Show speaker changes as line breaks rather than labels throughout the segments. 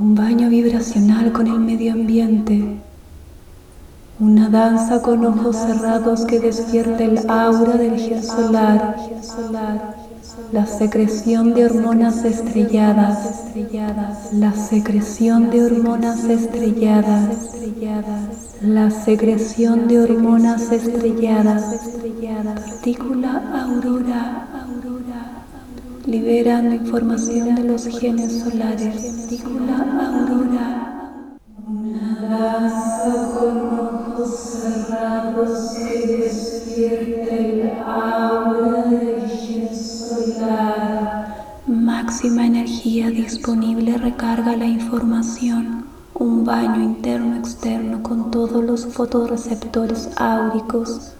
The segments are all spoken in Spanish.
Un baño vibracional con el medio ambiente. Una danza con ojos cerrados que despierta el aura del gel solar. La secreción de hormonas estrelladas. La secreción de hormonas estrelladas. La secreción de hormonas estrelladas. Partícula aurora liberando información de los genes solares. Partícula aurora. Una danza con ojos cerrados que despierta el aura del gen solar. Máxima energía disponible recarga la información. Un baño interno-externo con todos los fotoreceptores áuricos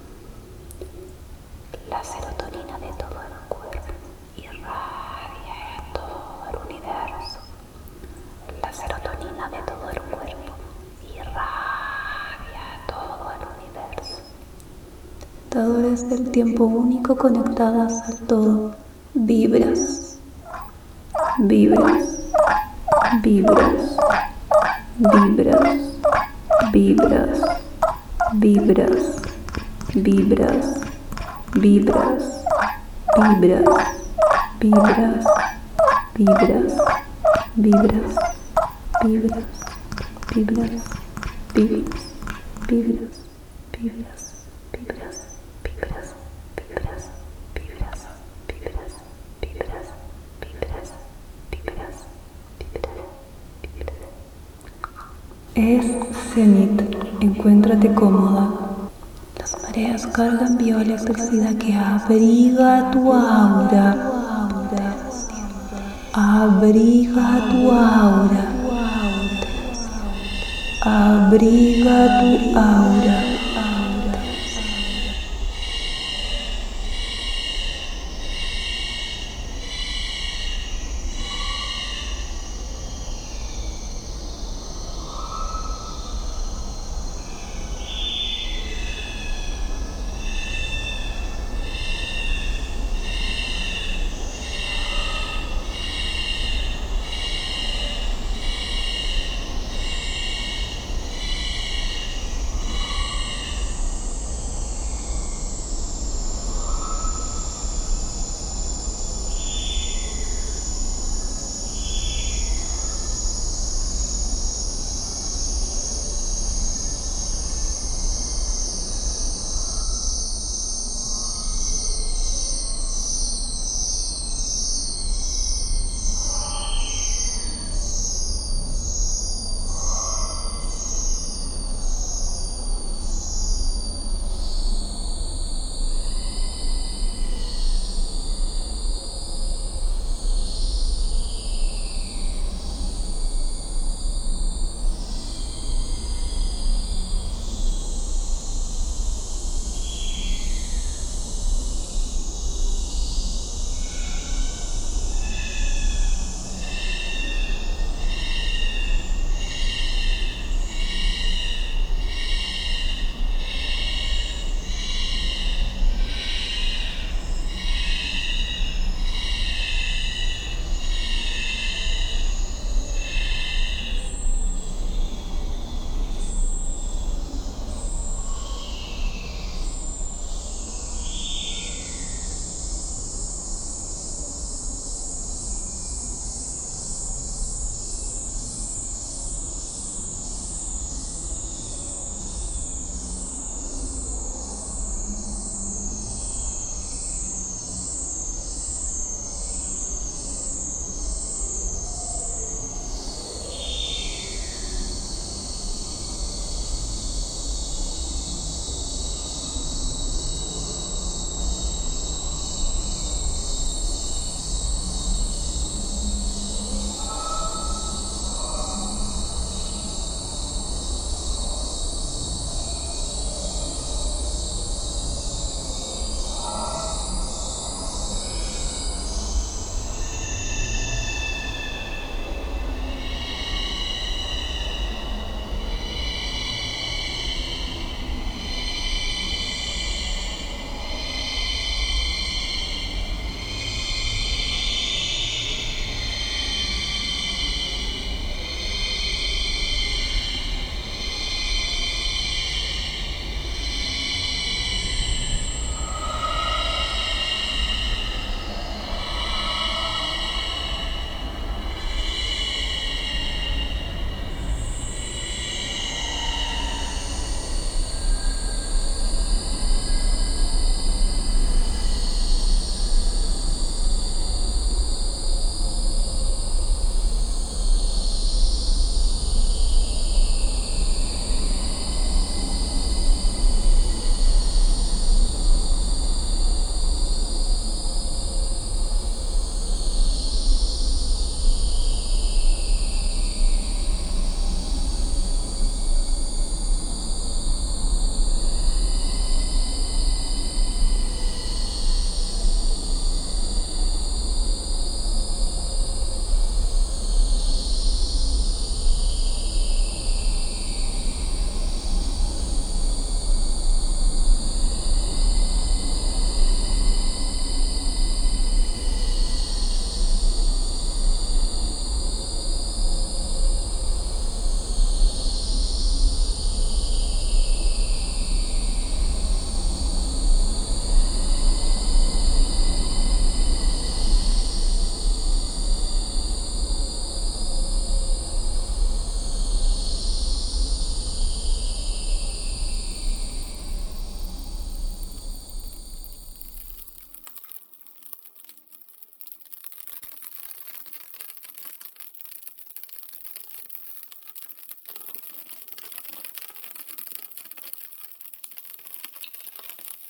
del tiempo único conectadas al todo. Vibras, vibras, vibras, vibras, vibras, vibras, vibras, vibras, vibras, vibras, vibras, vibras, vibras, vibras, vibras, vibras, vibras. Encuéntrate cómoda. Las mareas cargan vía electricidad que abriga tu aura. Abriga tu aura. Abriga tu aura.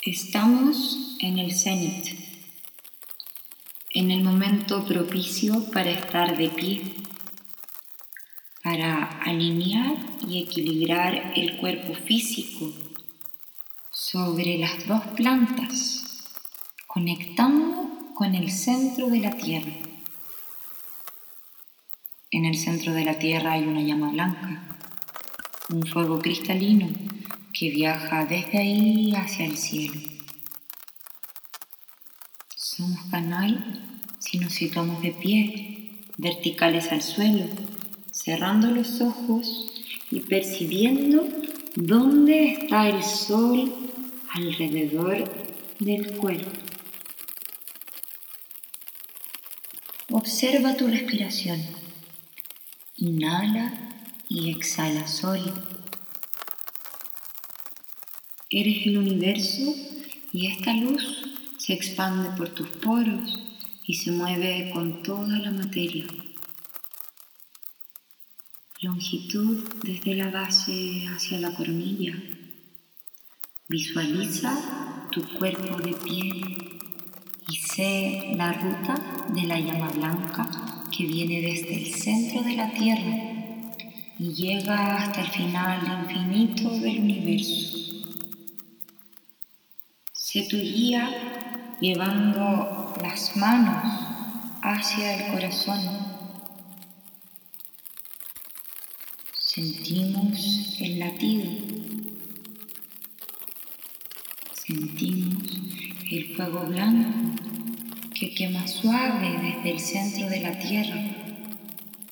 Estamos en el cenit, en el momento propicio para estar de pie, para alinear y equilibrar el cuerpo físico sobre las dos plantas, conectando con el centro de la Tierra. En el centro de la Tierra hay una llama blanca, un fuego cristalino que viaja desde ahí hacia el cielo. Somos canal si nos situamos de pie, verticales al suelo, cerrando los ojos y percibiendo dónde está el sol alrededor del cuerpo. Observa tu respiración. Inhala y exhala sol. Eres el universo y esta luz se expande por tus poros y se mueve con toda la materia. Longitud desde la base hacia la coronilla. Visualiza tu cuerpo de pie y sé la ruta de la llama blanca que viene desde el centro de la Tierra y llega hasta el final infinito del universo. Sé tu llevando las manos hacia el corazón. Sentimos el latido. Sentimos el fuego blanco que quema suave desde el centro de la tierra,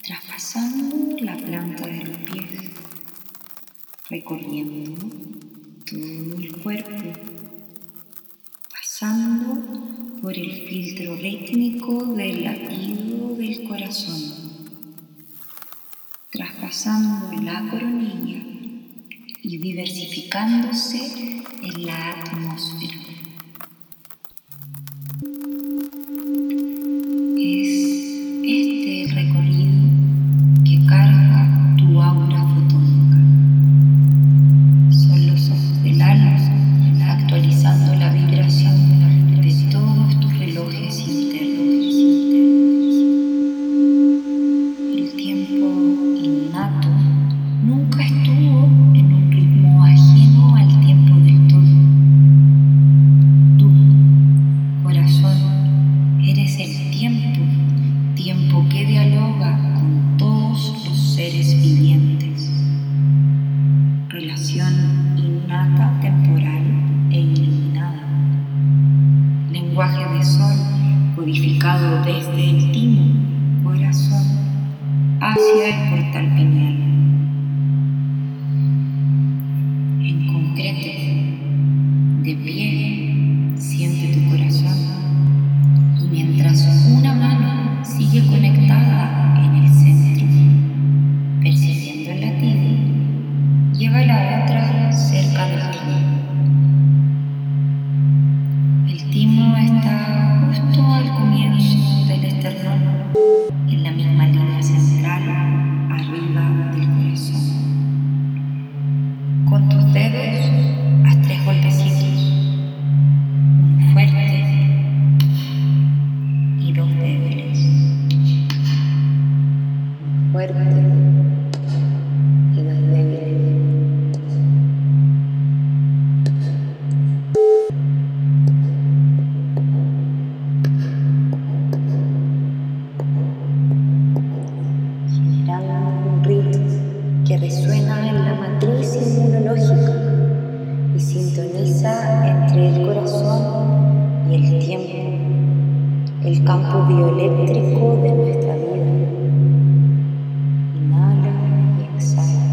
traspasando la planta de los pies, recorriendo todo el cuerpo pasando por el filtro rítmico del latido del corazón, traspasando la coronilla y diversificándose en la atmósfera. hacia el portal pineal. Encontréte de pie, siente tu corazón y mientras una mano sigue conectada, con tus dedos. campo bioeléctrico de nuestra vida. Inhala y exhala.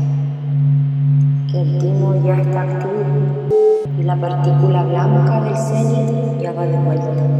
Que el timo ya está activo y la partícula blanca del cenit ya va de vuelta.